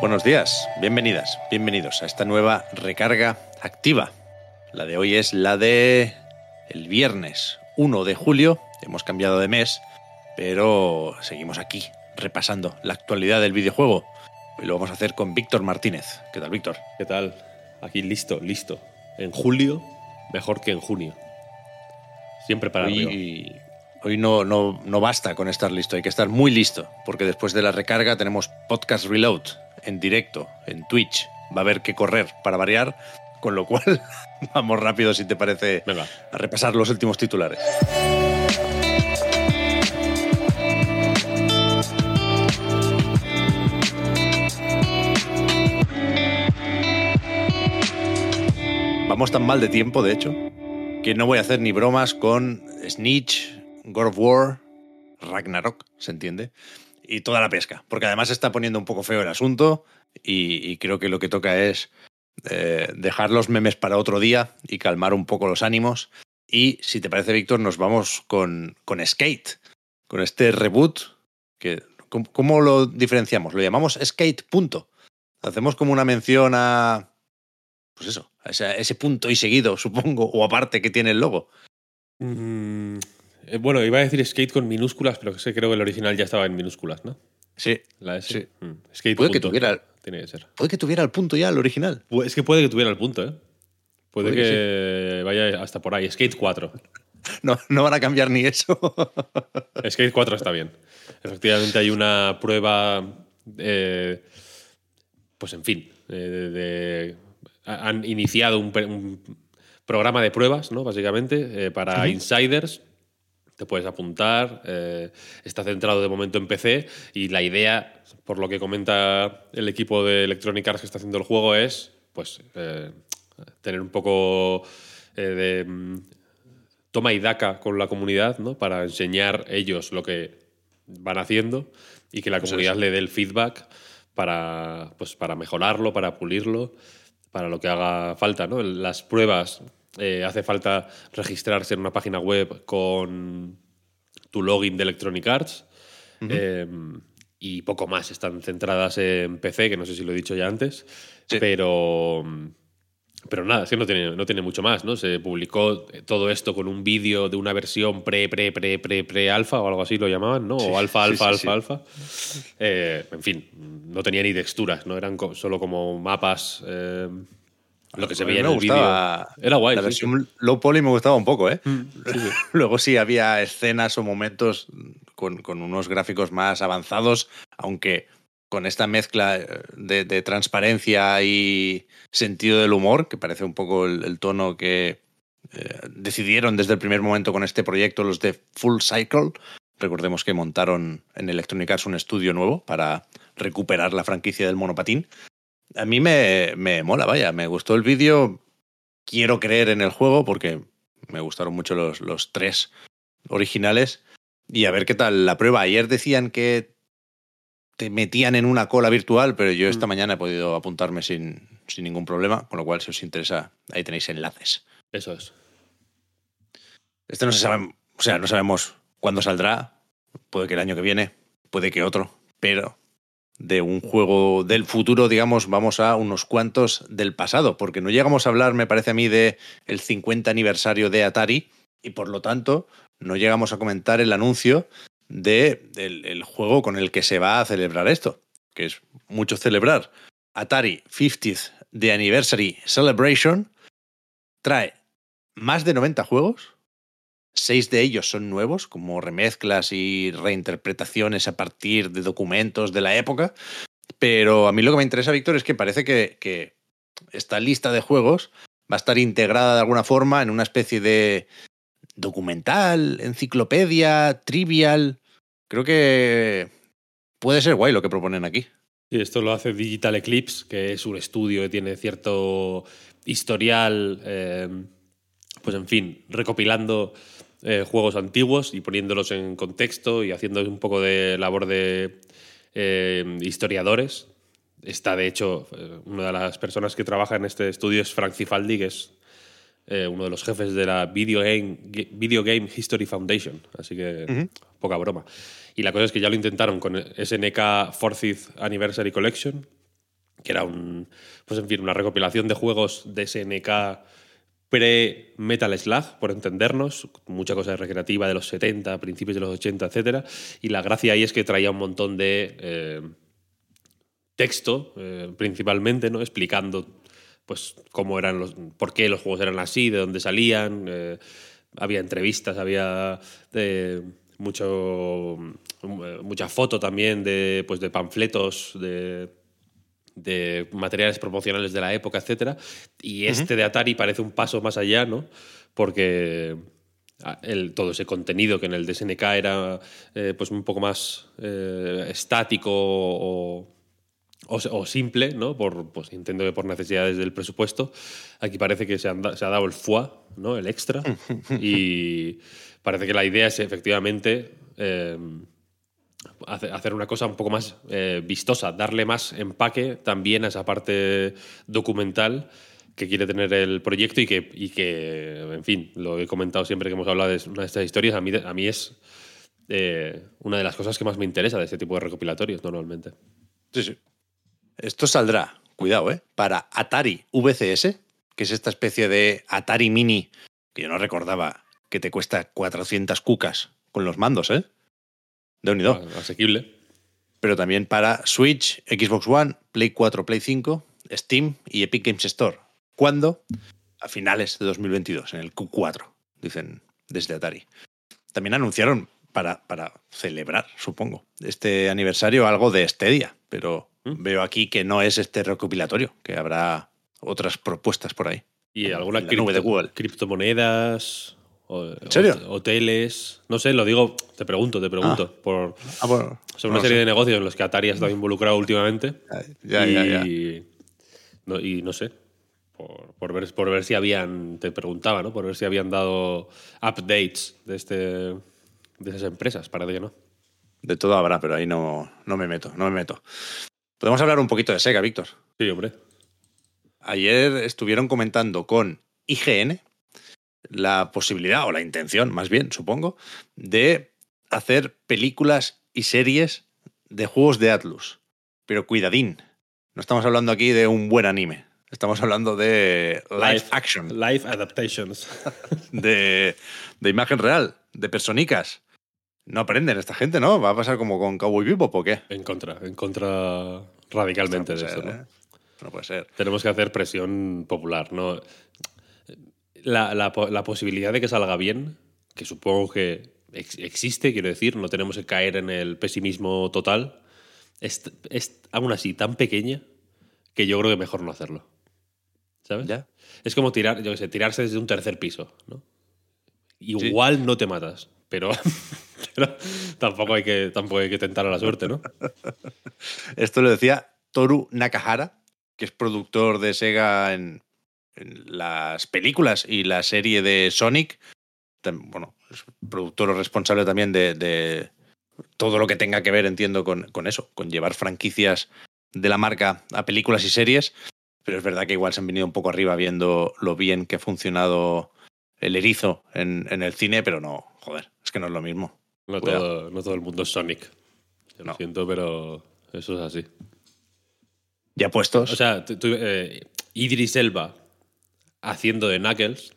Buenos días, bienvenidas, bienvenidos a esta nueva recarga activa. La de hoy es la de el viernes 1 de julio. Hemos cambiado de mes, pero seguimos aquí repasando la actualidad del videojuego. Hoy lo vamos a hacer con Víctor Martínez. ¿Qué tal, Víctor? ¿Qué tal? Aquí listo, listo. En julio, mejor que en junio. Siempre para arriba. Hoy, no, no, no basta con estar listo, hay que estar muy listo, porque después de la recarga tenemos Podcast Reload en directo, en Twitch. Va a haber que correr para variar, con lo cual vamos rápido, si te parece, Venga. a repasar los últimos titulares. Vamos tan mal de tiempo, de hecho, que no voy a hacer ni bromas con Snitch, God of War, Ragnarok, ¿se entiende? Y toda la pesca, porque además está poniendo un poco feo el asunto y, creo que lo que toca es eh, dejar los memes para otro día y calmar un poco los ánimos. Y si te parece, Víctor, nos vamos con, con Skate, con este reboot que ¿cómo, lo diferenciamos? Lo llamamos Skate punto. Hacemos como una mención a pues eso, a ese, a ese punto y seguido, supongo, o aparte que tiene el logo. Mm, eh, bueno, iba a decir skate con minúsculas, pero que sé, creo que el original ya estaba en minúsculas, ¿no? Sí, La S. Sí. Mm, Skate Puede que tuviera- Tiene que ser. puede que tuviera el punto ya, el original. Es que puede que tuviera el punto, ¿eh? Puede, Puede que que, vaya hasta por ahí. Skate 4. No, no van a cambiar ni eso. Skate 4 está bien. Efectivamente hay una prueba, eh, pues en fin, eh, de, de- ha- han iniciado un, programa de pruebas, ¿no? Básicamente, eh, para insiders. Te puedes apuntar, eh, está centrado de momento en PC y la idea, por lo que comenta el equipo de Electronic Arts que está haciendo el juego, es pues eh, tener un poco eh, de mm, toma y daca con la comunidad, ¿no? Para enseñar ellos lo que van haciendo y que la Pues comunidad le dé el feedback para, pues, para mejorarlo, para pulirlo, para lo que haga falta, ¿no? Las pruebas eh, hace falta registrarse en una página web con tu login de Electronic Arts. eh, y poco más, están centradas en PC, que no sé si lo he dicho ya antes, Sí. pero, pero nada, es que no tiene, no tiene mucho más, ¿no? Se publicó todo esto con un vídeo de una versión pre, pre, pre, pre, pre alfa o algo así lo llamaban, ¿no? O alfa, alfa, sí, alfa, alfa. Eh, en fin, no tenía ni texturas, ¿no? Eran co- solo como mapas. Lo que se veía en me el gustaba Era guay. La sí, sí. versión low poly me gustaba un poco, ¿eh? Sí. Luego sí había escenas o momentos con, con unos gráficos más avanzados, aunque con esta mezcla de, de transparencia y sentido del humor, que parece un poco el, el tono que eh, decidieron desde el primer momento con este proyecto los de Full Cycle. Recordemos que montaron en Electronic Arts un estudio nuevo para recuperar la franquicia del monopatín. A mí me, me mola, vaya, me gustó el vídeo. Quiero creer en el juego porque me gustaron mucho los, los tres originales. Y a ver qué tal la prueba. Ayer decían que te metían en una cola virtual, pero yo esta Mm. mañana he podido apuntarme sin, sin ningún problema, con lo cual si os interesa, ahí tenéis enlaces. Eso es. Este no se sabe, o sea, no sabemos cuándo saldrá. Puede que el año que viene, puede que otro, pero de un juego del futuro, digamos, vamos a unos cuantos del pasado, porque no llegamos a hablar, me parece a mí, de el 50 aniversario de Atari y por lo tanto no llegamos a comentar el anuncio de el juego con el que se va a celebrar esto, que es mucho celebrar. Atari 50th The Anniversary Celebration trae más de 90 juegos. Seis de ellos son nuevos, como remezclas y reinterpretaciones a partir de documentos de la época. Pero a mí lo que me interesa, Víctor, es que parece que, que esta lista de juegos va a estar integrada de alguna forma en una especie de documental, enciclopedia, trivial. Creo que puede ser guay lo que proponen aquí. Y esto lo hace Digital Eclipse, que es un estudio que tiene cierto historial, eh, pues en fin, recopilando eh, juegos antiguos y poniéndolos en contexto y haciendo un poco de labor de eh, historiadores. Está, de hecho, una de las personas que trabaja en este estudio es Frank Cifaldi, que es uno de los jefes de la Video Game, Video Game History Foundation. Así que poca broma. Y la cosa es que ya lo intentaron con SNK 40th Anniversary Collection, que era un, pues en fin, una recopilación de juegos de SNK pre-Metal Slug, por entendernos, mucha cosa recreativa de los 70, principios de los 80, etc. Y la gracia ahí es que traía un montón de eh, texto, eh, principalmente, ¿no? explicando pues, cómo eran los, por qué los juegos eran así, de dónde salían. Eh, había entrevistas, había mucho, mucha foto también de, pues, de panfletos, de, de materiales promocionales de la época, etc. Y este de Atari parece un paso más allá, ¿no? Porque ah, el, todo ese contenido que en el DSNK era eh, pues un poco más eh, estático o, o, simple, ¿no? Por, pues entiendo que por necesidades del presupuesto. Aquí parece que se, se ha dado el foie, ¿no? El extra. y parece que la idea es efectivamente eh, hacer una cosa un poco más eh, vistosa, darle más empaque también a esa parte documental que quiere tener el proyecto y que, y que en fin, lo he comentado siempre que hemos hablado de una de estas historias, a mí, a mí es eh, una de las cosas que más me interesa de este tipo de recopilatorios normalmente. Sí, sí. Esto saldrá, cuidado, ¿eh? Para Atari VCS, que es esta especie de Atari Mini que yo no recordaba que te cuesta 400 cucas con los mandos, ¿eh? De unido. Asequible. Pero también para Switch, Xbox One, Play 4, Play 5, Steam y Epic Games Store. ¿Cuándo? A finales de 2022, en el Q4, dicen desde Atari. También anunciaron para, para celebrar, supongo, este aniversario algo de este día, pero ¿Mm? veo aquí que no es este recopilatorio, que habrá otras propuestas por ahí. Y alguna cripto, de Google. criptomonedas, ¿En serio? Hoteles. No sé, lo digo, te pregunto, te pregunto. Ah. Por, ah, son una serie de negocios en los que Atari ha estado involucrado últimamente. Ya, y, ya, ya. No, y no sé. Por, ver, por ver si habían. Te preguntaba, ¿no? Por ver si habían dado updates de, este, de esas empresas. Parece que no. De todo habrá, pero ahí no, no me meto, no me meto. Podemos hablar un poquito de Sega, Víctor. Sí, hombre. Ayer estuvieron comentando con IGN, la posibilidad, o la intención más bien, supongo, de hacer películas y series de juegos de Atlus. Pero cuidadín, no estamos hablando aquí de un buen anime, estamos hablando de live, action. Live adaptations. De, de, imagen real, de personicas. No aprenden esta gente, ¿no? ¿Va a pasar como con Cowboy Bebop o qué? En contra, en contra radicalmente de eso, ¿no? ¿eh? No puede ser. Tenemos que hacer presión popular, ¿no? La, posibilidad de que salga bien, que supongo que existe, quiero decir, no tenemos que caer en el pesimismo total, es, aún así tan pequeña que yo creo que mejor no hacerlo. ¿Sabes? ¿Ya? Es como tirar, yo sé, tirarse desde un tercer piso, ¿no? Igual no te matas, pero, tampoco, hay que, tampoco hay que tentar a la suerte, ¿no? Esto lo decía Toru Nakahara, que es productor de Sega en, las películas y la serie de Sonic, bueno, es productor o responsable también de, todo lo que tenga que ver, entiendo, con, eso, con llevar franquicias de la marca a películas y series, pero es verdad que igual se han venido un poco arriba viendo lo bien que ha funcionado el erizo en, el cine, pero no, joder, es que no es lo mismo. No, todo, el mundo es Sonic. lo siento, pero eso es así. Ya puestos. O sea, eh, Idris Elba haciendo de Knuckles,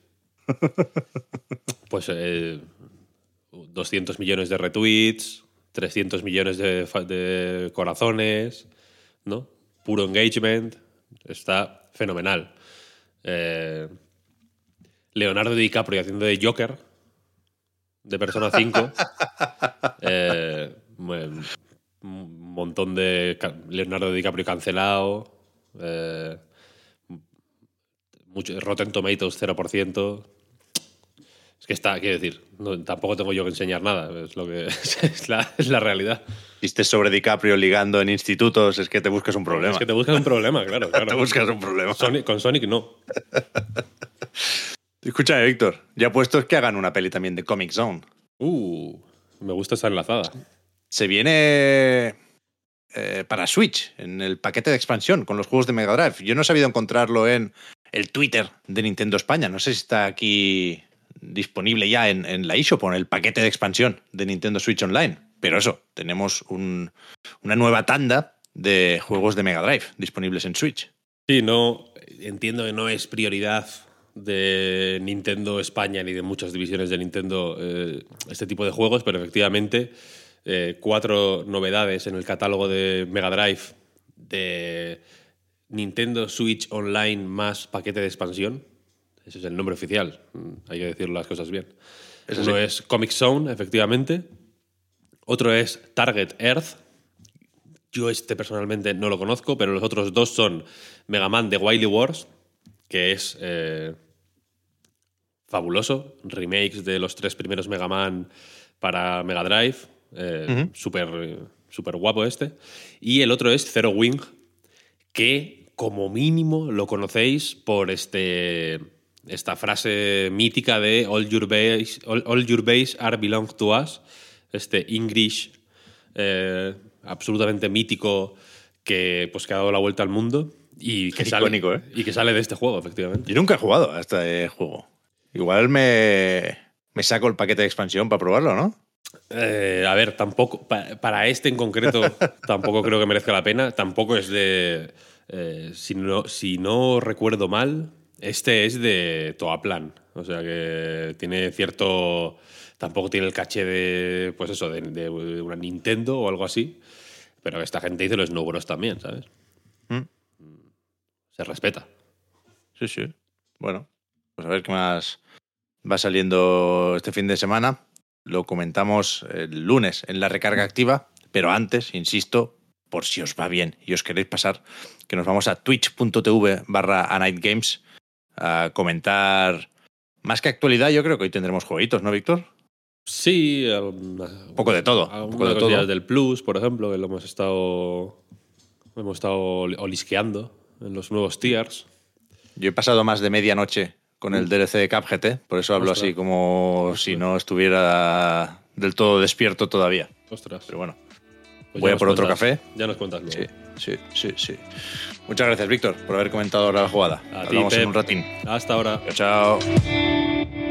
pues 200 eh, millones de retweets, 300 millones de, corazones, ¿no? Puro engagement, está fenomenal. Eh, Leonardo DiCaprio haciendo de Joker, de Persona 5. Eh, un montón de Leonardo DiCaprio cancelado. Rotten Tomatoes 0%. Es que está, quiero decir, no, tampoco tengo yo que enseñar nada, es lo que es la, es la realidad. Estés sobre DiCaprio ligando en institutos, es que te buscas un problema. Es que te buscas un problema, claro. claro. te buscas un problema. Sonic- con Sonic no. Escúchame, Víctor, ya puestos que hagan una peli también de Comic Zone. Uh, me gusta esa enlazada. Se viene eh, para Switch, en el paquete de expansión, con los juegos de Mega Drive. Yo no he sabido encontrarlo en el Twitter de Nintendo España. No sé si está aquí disponible ya en, la eShop o en el paquete de expansión de Nintendo Switch Online. Pero eso, tenemos un- una nueva tanda de juegos de Mega Drive disponibles en Switch. Sí, no entiendo que no es prioridad de Nintendo España ni de muchas divisiones de Nintendo eh, este tipo de juegos, pero efectivamente eh, cuatro novedades en el catálogo de Mega Drive de Nintendo Switch Online más paquete de expansión. Ese es el nombre oficial, mm, hay que decir las cosas bien. Eso Uno sí. es Comic Zone, efectivamente. Otro es Target Earth, yo este personalmente no lo conozco, pero los otros dos son Mega Man de Wily Wars, que es eh, fabuloso. Remakes de los tres primeros Mega Man para Mega Drive. eh, Súper súper guapo este. Y el otro es Zero Wing, que como mínimo lo conocéis por este, esta frase mítica de All your base, all, all your base are belong to us. Este English eh, absolutamente mítico que, pues, que ha dado la vuelta al mundo y que, sale, Icónico, ¿eh? y que sale de este juego, efectivamente. Yo nunca he jugado a este juego. Igual me, me saco el paquete de expansión para probarlo, ¿no? Eh, a ver, tampoco, pa- para este en concreto, tampoco creo que merezca la pena. Tampoco es de. Eh, si, no, si no recuerdo mal, este es de Toaplan. O sea que tiene cierto. Tampoco tiene el caché de. Pues eso, de, de una Nintendo o algo así. Pero esta gente dice los Snow Bros también, ¿sabes? Mm. Se respeta. Sí, sí. Bueno, pues a ver qué más va saliendo este fin de semana. Lo comentamos el lunes en la recarga activa, pero antes, insisto, por si os va bien y os queréis pasar, que nos vamos a twitch.tv barra a Night Games a comentar más que actualidad. Yo creo que hoy tendremos jueguitos, ¿no, Víctor? Sí, un poco de todo, un poco de todo. del Plus, por ejemplo, que lo hemos estado hemos estado olisqueando en los nuevos tiers. Yo he pasado más de medianoche con el DLC de Cap GT, por eso hablo Ostras. así como si no estuviera del todo despierto todavía. Ostras. Pero bueno, Pues voy a por otro café. Ya nos cuentas luego. Sí, sí, sí, sí. Muchas gracias, Víctor, por haber comentado ahora la jugada. A Hablamos en un ratín. Hasta ahora. Chao, chao.